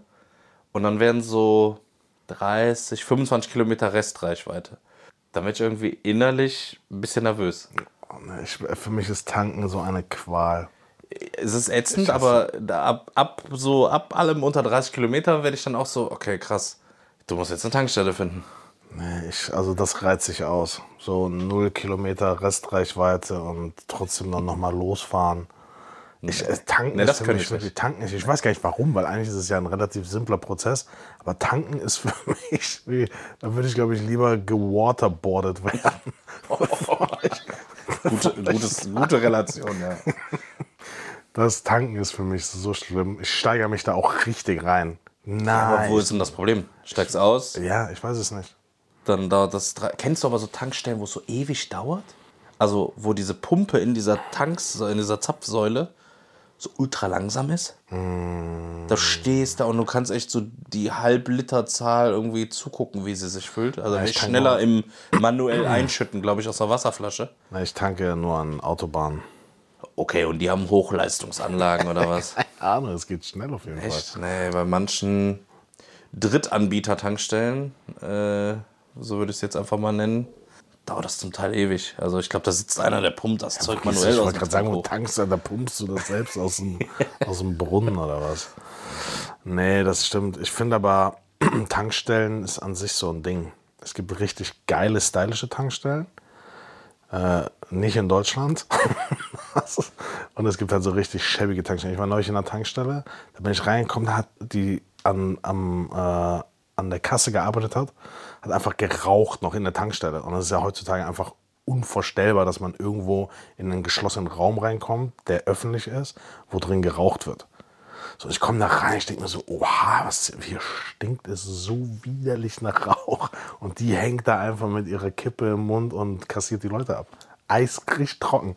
und dann werden so 30, 25 Kilometer Restreichweite, dann werde ich irgendwie innerlich ein bisschen nervös. Oh, nee, ich, für mich ist Tanken so eine Qual. Es ist ätzend, aber ab, ab so ab allem unter 30 Kilometer werde ich dann auch so, okay, krass, du musst jetzt eine Tankstelle finden. Nee, ich, also das reizt sich aus. So null Kilometer Restreichweite und trotzdem dann nochmal losfahren. Ich, äh, tanken Nee, ist das für mich ich nicht. tanken ist, ich weiß gar nicht warum, weil eigentlich ist es ja ein relativ simpler Prozess, aber tanken ist für mich, wie, da würde ich glaube ich lieber gewaterboardet werden. Gute, gutes, gute Relation, ja. Das Tanken ist für mich so schlimm. Ich steigere mich da auch richtig rein. Nein. Aber wo ist denn das Problem? Steigst aus, ja, ich weiß es nicht. Dann dauert das. Kennst du aber so Tankstellen, wo es so ewig dauert? Also, wo diese Pumpe in dieser Tanks, in dieser Zapfsäule so ultra langsam ist. Da stehst da und du kannst echt so die Halbliterzahl irgendwie zugucken, wie sie sich füllt. Also ich nicht kann schneller im manuell einschütten, glaube ich, aus der Wasserflasche. Na, Ich tanke nur an Autobahnen. Okay, und die haben Hochleistungsanlagen oder was? Keine Ahnung, es geht schnell auf jeden Fall. Echt? Nee, bei manchen Drittanbieter-Tankstellen, äh, so würde ich es jetzt einfach mal nennen, dauert das zum Teil ewig. Also ich glaube, da sitzt einer, der pumpt das Zeug manuell ich wollte gerade sagen, wo tankst du, da pumpst du das selbst aus dem, aus dem Brunnen oder was? Nee, das stimmt. Ich finde aber, Tankstellen ist an sich so ein Ding. Es gibt richtig geile, stylische Tankstellen. Äh, nicht in Deutschland. Und es gibt halt so richtig schäbige Tankstellen. Ich war neulich in einer Tankstelle, da bin ich reingekommen, da hat die an, am, äh, an der Kasse gearbeitet hat, hat einfach geraucht noch in der Tankstelle. Und das ist ja heutzutage einfach unvorstellbar, dass man irgendwo in einen geschlossenen Raum reinkommt, der öffentlich ist, wo drin geraucht wird. So, ich komme da rein, ich denke mir so, oha, was, hier stinkt es so widerlich nach Rauch. Und die hängt da einfach mit ihrer Kippe im Mund und kassiert die Leute ab. Eiskrieg trocken.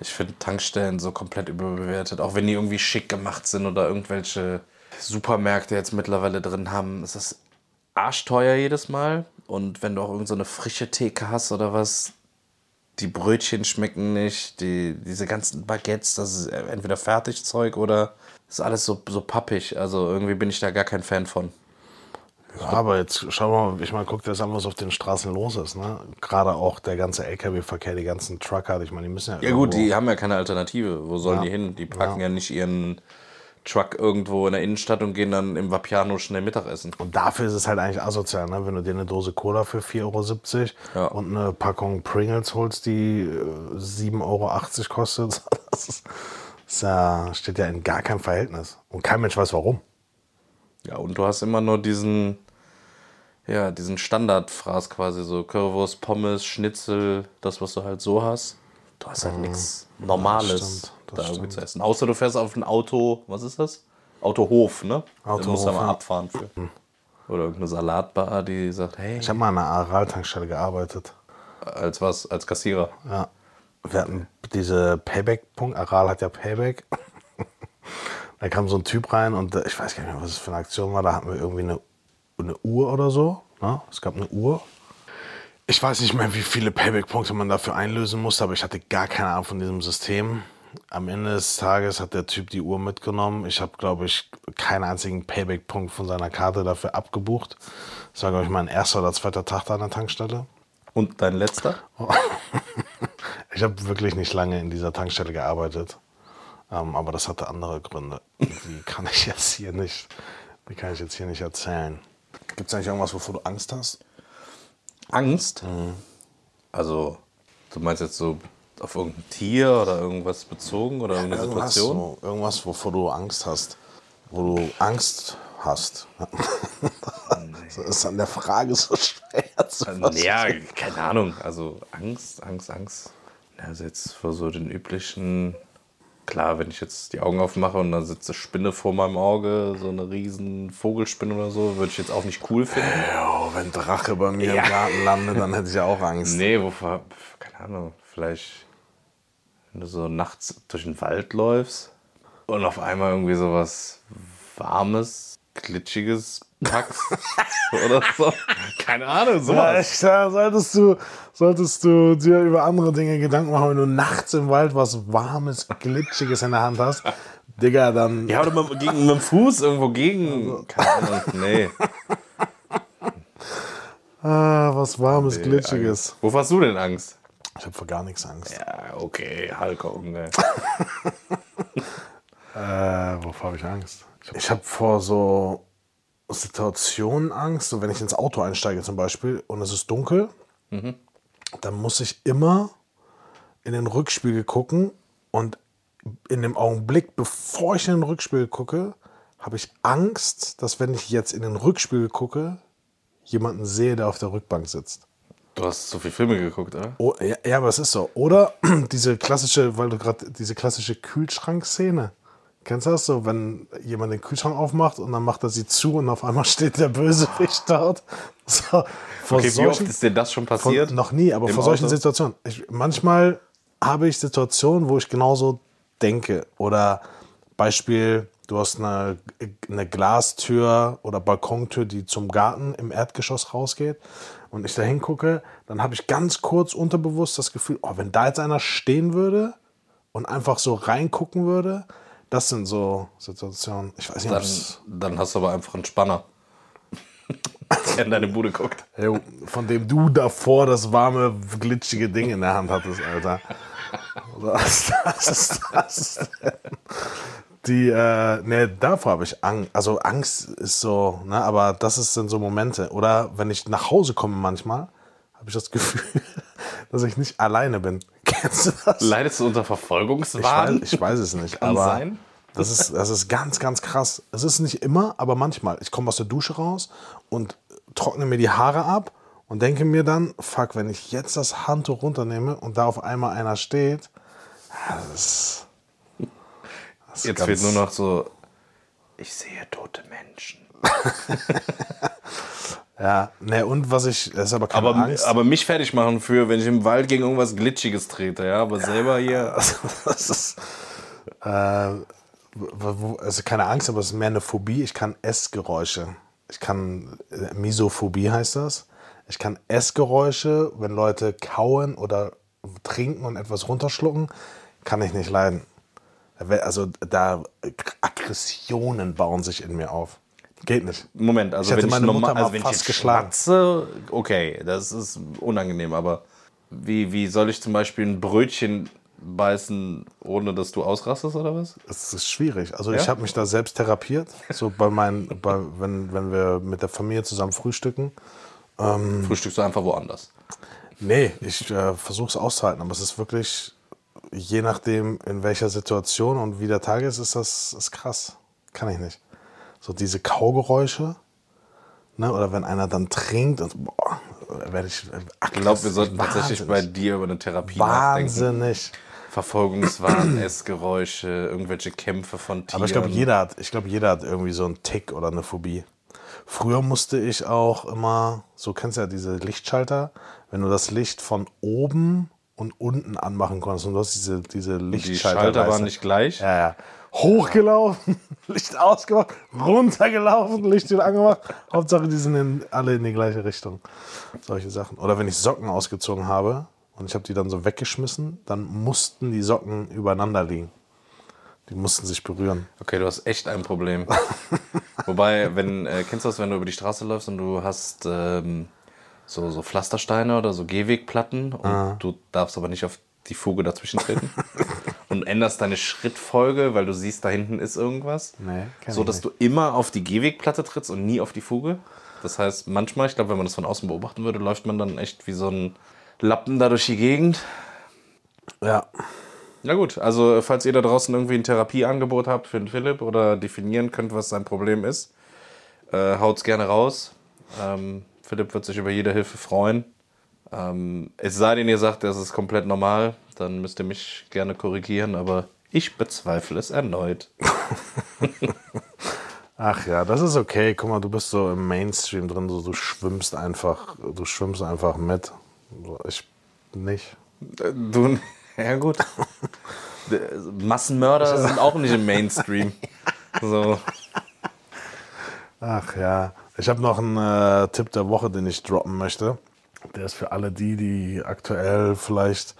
Ich finde Tankstellen so komplett überbewertet. Auch wenn die irgendwie schick gemacht sind oder irgendwelche Supermärkte jetzt mittlerweile drin haben, ist das arschteuer jedes Mal. Und wenn du auch irgend so eine frische Theke hast oder was, die Brötchen schmecken nicht, die, diese ganzen Baguettes, das ist entweder Fertigzeug oder ist alles so, so pappig. Also irgendwie bin ich da gar kein Fan von. Ja, aber jetzt schau mal, ich meine, guck dir das an, was auf den Straßen los ist. Ne? Gerade auch der ganze LKW-Verkehr, die ganzen Trucker, ich meine, die müssen ja. Ja gut, die haben ja keine Alternative. Wo sollen die hin? Die packen ja. nicht ihren Truck irgendwo in der Innenstadt und gehen dann im Vapiano schnell Mittagessen. Und dafür ist es halt eigentlich asozial, ne? wenn du dir eine Dose Cola für 4,70 Euro Ja. und eine Packung Pringles holst, die äh, 7,80 Euro kostet. Das ist, ist ja, steht ja in gar keinem Verhältnis. Und kein Mensch weiß warum. Ja, und du hast immer nur diesen, ja, diesen Standardfraß quasi, so Currywurst, Pommes, Schnitzel, das, was du halt so hast. Du hast halt nichts Normales stimmt, da irgendwie zu essen. Außer du fährst auf ein Auto, was ist das? Autohof, ne? Da musst du Autohof, mal ja. abfahren für. Oder irgendeine Salatbar, die sagt, hey, Ich habe mal an einer Aral-Tankstelle gearbeitet. als was? Als Kassierer. Ja. Wir hatten diese Payback-Punkt. Aral hat ja Payback. da kam so ein Typ rein und äh, ich weiß gar nicht mehr, was es für eine Aktion war. Da hatten wir irgendwie eine, eine Uhr oder so. Ne? Es gab eine Uhr. Ich weiß nicht mehr, wie viele Payback-Punkte man dafür einlösen musste, aber ich hatte gar keine Ahnung von diesem System. Am Ende des Tages hat der Typ die Uhr mitgenommen. Ich habe, glaube ich, keinen einzigen Payback-Punkt von seiner Karte dafür abgebucht. Das war, glaube ich, mein erster oder zweiter Tag da an der Tankstelle. Und dein letzter? Ich habe wirklich nicht lange in dieser Tankstelle gearbeitet. Ähm, aber das hatte andere Gründe. Die kann ich jetzt hier nicht, die kann ich jetzt hier nicht erzählen. Gibt es eigentlich irgendwas, wovor du Angst hast? Angst? Mhm. Also, du meinst jetzt so auf irgendein Tier oder irgendwas bezogen oder irgendeine Irgendwas, Situation? so, irgendwas, wovor du Angst hast. Wo du Angst hast. das ist an der Frage so schwer zu fassen. Ja, keine Ahnung. Also Angst, Angst, Angst. Ja, Also jetzt vor so den üblichen. Klar, wenn ich jetzt die Augen aufmache und dann sitzt eine Spinne vor meinem Auge, so eine riesen Vogelspinne oder so, würde ich jetzt auch nicht cool finden. Jo, wenn Drache bei mir Ja. im Garten landet, dann hätte ich ja auch Angst. Nee, wovor, keine Ahnung, vielleicht, wenn du so nachts durch den Wald läufst und auf einmal irgendwie so was Warmes, Glitschiges packst oder so. Keine Ahnung, Ja, sowas. da solltest du, solltest du dir über andere Dinge Gedanken machen, wenn du nachts im Wald was Warmes, Glitschiges in der Hand hast. Digga, dann. Ja, oder mit, gegen, mit dem Fuß irgendwo gegen. Keine Ahnung, nee. Ah, was Warmes, Glitschiges. Wovor hast du denn Angst? Ich habe vor gar nichts Angst. Ja, okay, Hulk Hogan, ey. Äh, wovor habe ich Angst? Ich habe vor so Situationen Angst, so wenn ich ins Auto einsteige zum Beispiel und es ist dunkel, dann muss ich immer in den Rückspiegel gucken und in dem Augenblick, bevor ich in den Rückspiegel gucke, habe ich Angst, dass wenn ich jetzt in den Rückspiegel gucke, jemanden sehe, der auf der Rückbank sitzt. Du hast so viele Filme geguckt, oder? Oh, ja, ja, aber es ist so. Oder diese klassische, weil du gerade diese klassische Kühlschrankszene. Kennst du das so, wenn jemand den Kühlschrank aufmacht und dann macht er sie zu und auf einmal steht der Bösewicht dort? So, vor Okay, wie oft solchen- ist dir das schon von, passiert? noch nie, aber vor solchen Auto? Situationen. Ich, manchmal habe ich Situationen, wo ich genauso denke. Oder Beispiel, du hast eine, eine Glastür oder Balkontür, die zum Garten im Erdgeschoss rausgeht. Und ich da hingucke, dann habe ich ganz kurz unterbewusst das Gefühl, oh, wenn da jetzt einer stehen würde und einfach so reingucken würde, das sind so Situationen. Ich weiß nicht, Dann, dann hast du aber einfach einen Spanner. der in deine Bude guckt. Jo, von dem du davor das warme, glitschige Ding in der Hand hattest, Alter. Was ist das denn? Die, äh, ne, davor habe ich Angst. Also Angst ist so, ne, aber das ist sind so Momente. Oder wenn ich nach Hause komme manchmal, habe ich das Gefühl, dass ich nicht alleine bin. Kennst du das? Leidest du unter Ich weiß, Verfolgungswahn? ich weiß es nicht, Kann aber sein. Das, ist, das ist ganz, ganz krass. Es ist nicht immer, aber manchmal. Ich komme aus der Dusche raus und trockne mir die Haare ab und denke mir dann, fuck, wenn ich jetzt das Handtuch runternehme und da auf einmal einer steht, das ist, das Jetzt fehlt nur noch so, ich sehe tote Menschen. Ja, ne, und was ich, das ist aber keine Aber, Angst. aber mich fertig machen für, wenn ich im Wald gegen irgendwas Glitschiges trete, ja. Aber selber hier. das ist, äh, also keine Angst, aber es ist mehr eine Phobie. Ich kann Essgeräusche Ich kann, äh, Misophobie heißt das. Ich kann Essgeräusche, wenn Leute kauen oder trinken und etwas runterschlucken, kann ich nicht leiden. Also da Aggressionen bauen sich in mir auf. Geht nicht. Moment, also Ich hätte wenn ich, meine normal, Mutter mal also wenn ich fast jetzt geschlagen. schmatze, okay, das ist unangenehm, aber wie, wie soll ich zum Beispiel ein Brötchen beißen, ohne dass du ausrastest oder was? Es ist schwierig. Also Ja? ich habe mich da selbst therapiert. So bei meinen, bei, wenn, wenn wir mit der Familie zusammen frühstücken. Frühstückst du einfach woanders. Nee, ich äh, versuche es auszuhalten, aber es ist wirklich, je nachdem, in welcher Situation und wie der Tag ist, ist das ist krass. Kann ich nicht. So diese Kaugeräusche, ne? oder wenn einer dann trinkt und boah, werde ich. Ich glaube, wir sollten tatsächlich bei dir über eine Therapie nachdenken. Wahnsinnig. Verfolgungswahn, Essgeräusche, irgendwelche Kämpfe von Tieren. Aber ich glaube, jeder hat, ich glaube, jeder hat irgendwie so einen Tick oder eine Phobie. Früher musste ich auch immer, so kennst du ja diese Lichtschalter, wenn du das Licht von oben und unten anmachen konntest und du hast diese, diese Die Lichtschalter. Schalter weißt waren nicht gleich. Ja, ja. Hochgelaufen, Licht ausgemacht, runtergelaufen, Licht wieder angemacht. Hauptsache, die sind in, alle in die gleiche Richtung. Solche Sachen. Oder wenn ich Socken ausgezogen habe und ich habe die dann so weggeschmissen, dann mussten die Socken übereinander liegen. Die mussten sich berühren. Okay, du hast echt ein Problem. Wobei, wenn, äh, kennst du das, wenn du über die Straße läufst und du hast ähm, so, so Pflastersteine oder so Gehwegplatten und Ah. du darfst aber nicht auf die Fuge dazwischen treten und änderst deine Schrittfolge, weil du siehst, da hinten ist irgendwas. Nee, so dass du immer auf die Gehwegplatte trittst und nie auf die Fuge. Das heißt, manchmal, ich glaube, wenn man das von außen beobachten würde, läuft man dann echt wie so ein Lappen da durch die Gegend. Ja. Na gut, also falls ihr da draußen irgendwie ein Therapieangebot habt für den Philipp oder definieren könnt, was sein Problem ist, äh, haut's gerne raus. Ähm, Philipp wird sich über jede Hilfe freuen. Ähm, es sei denn, ihr sagt, das ist komplett normal, dann müsst ihr mich gerne korrigieren, aber ich bezweifle es erneut. Ach ja, das ist okay. Guck mal, du bist so im Mainstream drin, so, du schwimmst einfach, du schwimmst einfach mit. Ich nicht. Du, ja gut. Massenmörder sind auch nicht im Mainstream. So. Ach ja, ich habe noch einen äh, Tipp der Woche, den ich droppen möchte. Der ist für alle die, die aktuell vielleicht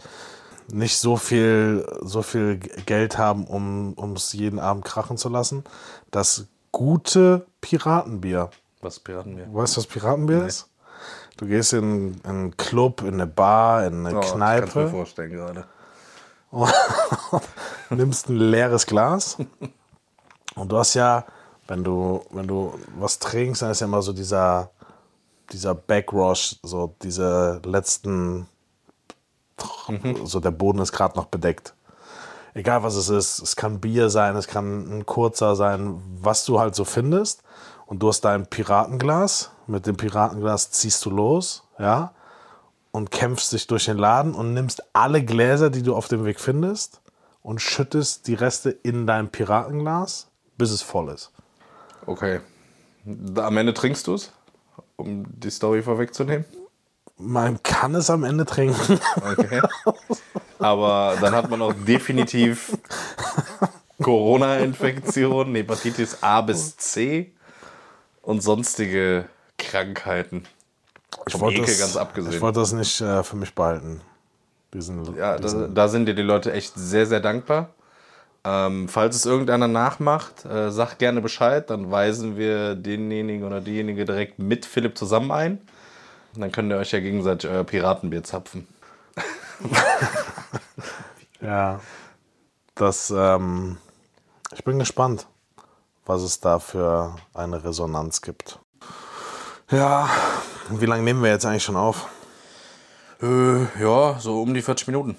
nicht so viel, so viel Geld haben, um es jeden Abend krachen zu lassen. Das gute Piratenbier. Was piraten wir? Weißt du, was Piratenbier ist? Du gehst in, in einen Club, in eine Bar, in eine Oh, Ich kann's mir Kneipe, vorstellen gerade. nimmst ein leeres Glas und du hast ja, wenn du, wenn du was trinkst, dann ist ja immer so dieser, dieser Backrush, so diese letzten, so der Boden ist gerade noch bedeckt. Egal was es ist, es kann Bier sein, es kann ein kurzer sein, was du halt so findest. Und du hast dein Piratenglas, mit dem Piratenglas ziehst du los, ja, und kämpfst dich durch den Laden und nimmst alle Gläser, die du auf dem Weg findest, und schüttest die Reste in dein Piratenglas, bis es voll ist. Okay. Am Ende trinkst du es, um die Story vorwegzunehmen. Man kann es am Ende trinken. Okay. Aber dann hat man auch definitiv Corona-Infektion, Hepatitis A bis C und sonstige Krankheiten. Vom wollte Ekel das- ganz Ich abgesehen. wollte das nicht äh, für mich behalten. Diesen, Ja, diesen, da, da sind dir die Leute echt sehr, sehr dankbar. Ähm, falls es irgendeiner nachmacht, äh, sag gerne Bescheid, dann weisen wir denjenigen oder diejenige direkt mit Philipp zusammen ein. Und dann könnt ihr euch ja gegenseitig euer Piratenbier zapfen. Ja, das, ähm, ich bin gespannt, was es da für eine Resonanz gibt. Ja, wie lange nehmen wir jetzt eigentlich schon auf? Äh, ja, so um die 40 Minuten.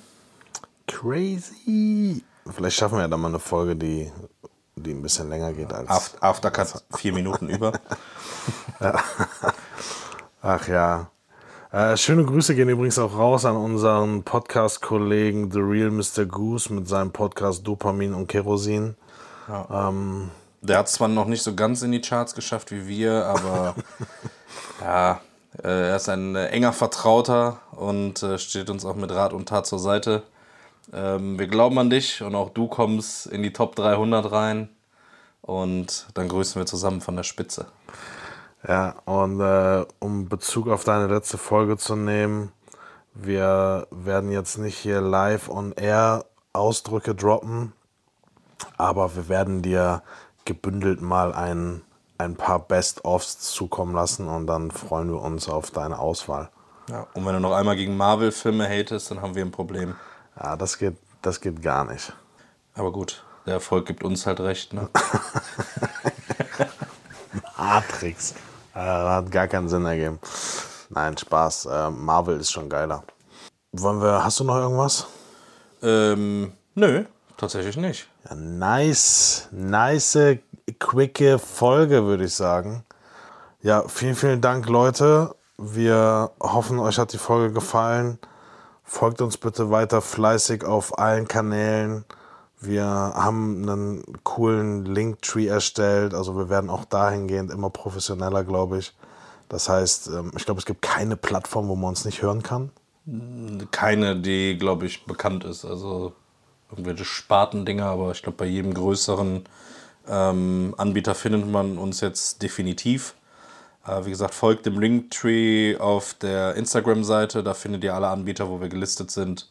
Crazy. Vielleicht schaffen wir ja dann mal eine Folge, die, die ein bisschen länger geht als. After, Aftercut vier Minuten über. Ach ja. Äh, schöne Grüße gehen übrigens auch raus an unseren Podcast-Kollegen The Real Mr. Goose mit seinem Podcast Dopamin und Kerosin. Der hat es zwar noch nicht so ganz in die Charts geschafft wie wir, aber ja, äh, er ist ein äh, enger Vertrauter und äh, steht uns auch mit Rat und Tat zur Seite. Ähm, wir glauben an dich und auch du kommst in die Top 300 rein und dann grüßen wir zusammen von der Spitze. Ja, und äh, um Bezug auf deine letzte Folge zu nehmen, wir werden jetzt nicht hier live on air Ausdrücke droppen, aber wir werden dir gebündelt mal ein, ein paar Best-ofs zukommen lassen und dann freuen wir uns auf deine Auswahl. Ja, und wenn du noch einmal gegen Marvel-Filme hatest, dann haben wir ein Problem. Ja, das geht, das geht gar nicht. Aber gut, der Erfolg gibt uns halt recht, ne? Matrix. Äh, hat gar keinen Sinn ergeben. Nein, Spaß. Äh, Marvel ist schon geiler. Wollen wir, hast du noch irgendwas? ähm, nö, tatsächlich nicht. Ja, nice, nice, quicke Folge, würde ich sagen. Ja, vielen, vielen Dank, Leute. Wir hoffen, euch hat die Folge gefallen. Folgt uns bitte weiter fleißig auf allen Kanälen. Wir haben einen coolen Linktree erstellt. Also wir werden auch dahingehend immer professioneller, glaube ich. Das heißt, ähm, ich glaube, es gibt keine Plattform, wo man uns nicht hören kann. Keine, die, glaube ich, bekannt ist. Also irgendwelche Spartendinger, aber ich glaube, bei jedem größeren ähm, Anbieter findet man uns jetzt definitiv. Äh, wie gesagt, folgt dem Linktree auf der Instagram-Seite. Da findet ihr alle Anbieter, wo wir gelistet sind.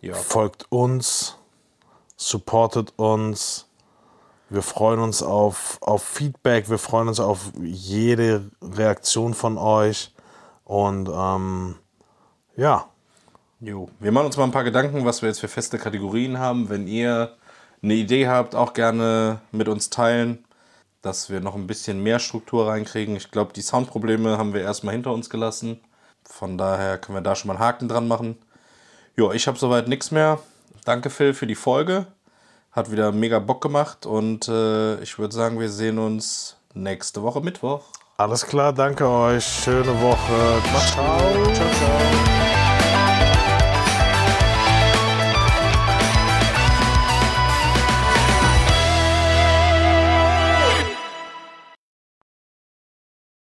Ja, Folgt uns, supportet uns. Wir freuen uns auf, auf Feedback, wir freuen uns auf jede Reaktion von euch. Und ähm, ja, Jo. Wir machen uns mal ein paar Gedanken, was wir jetzt für feste Kategorien haben. Wenn ihr eine Idee habt, auch gerne mit uns teilen, dass wir noch ein bisschen mehr Struktur reinkriegen. Ich glaube, die Soundprobleme haben wir erstmal hinter uns gelassen. Von daher können wir da schon mal einen Haken dran machen. Jo, ich habe soweit nichts mehr. Danke, Phil, für die Folge. Hat wieder mega Bock gemacht und äh, ich würde sagen, wir sehen uns nächste Woche Mittwoch. alles klar, danke euch. Schöne Woche. Ciao, ciao. ciao.